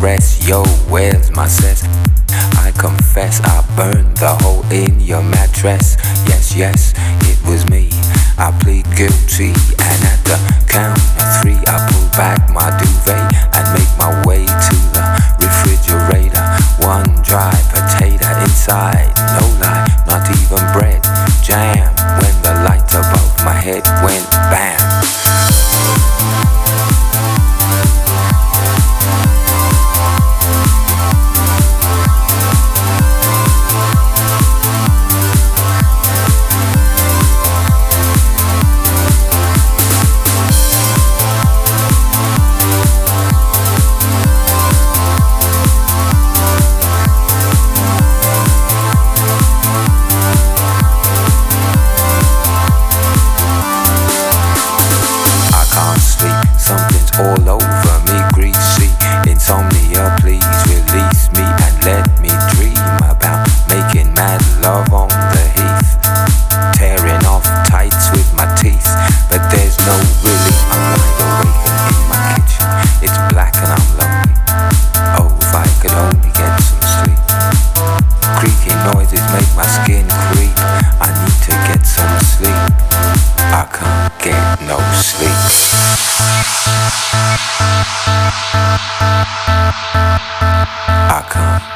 rest. Yo, where's my cess? I confess I burned the hole in your mattress. Yes, yes, it was me. I plead guilty, and at the count of three, I pull back my duvet. I come.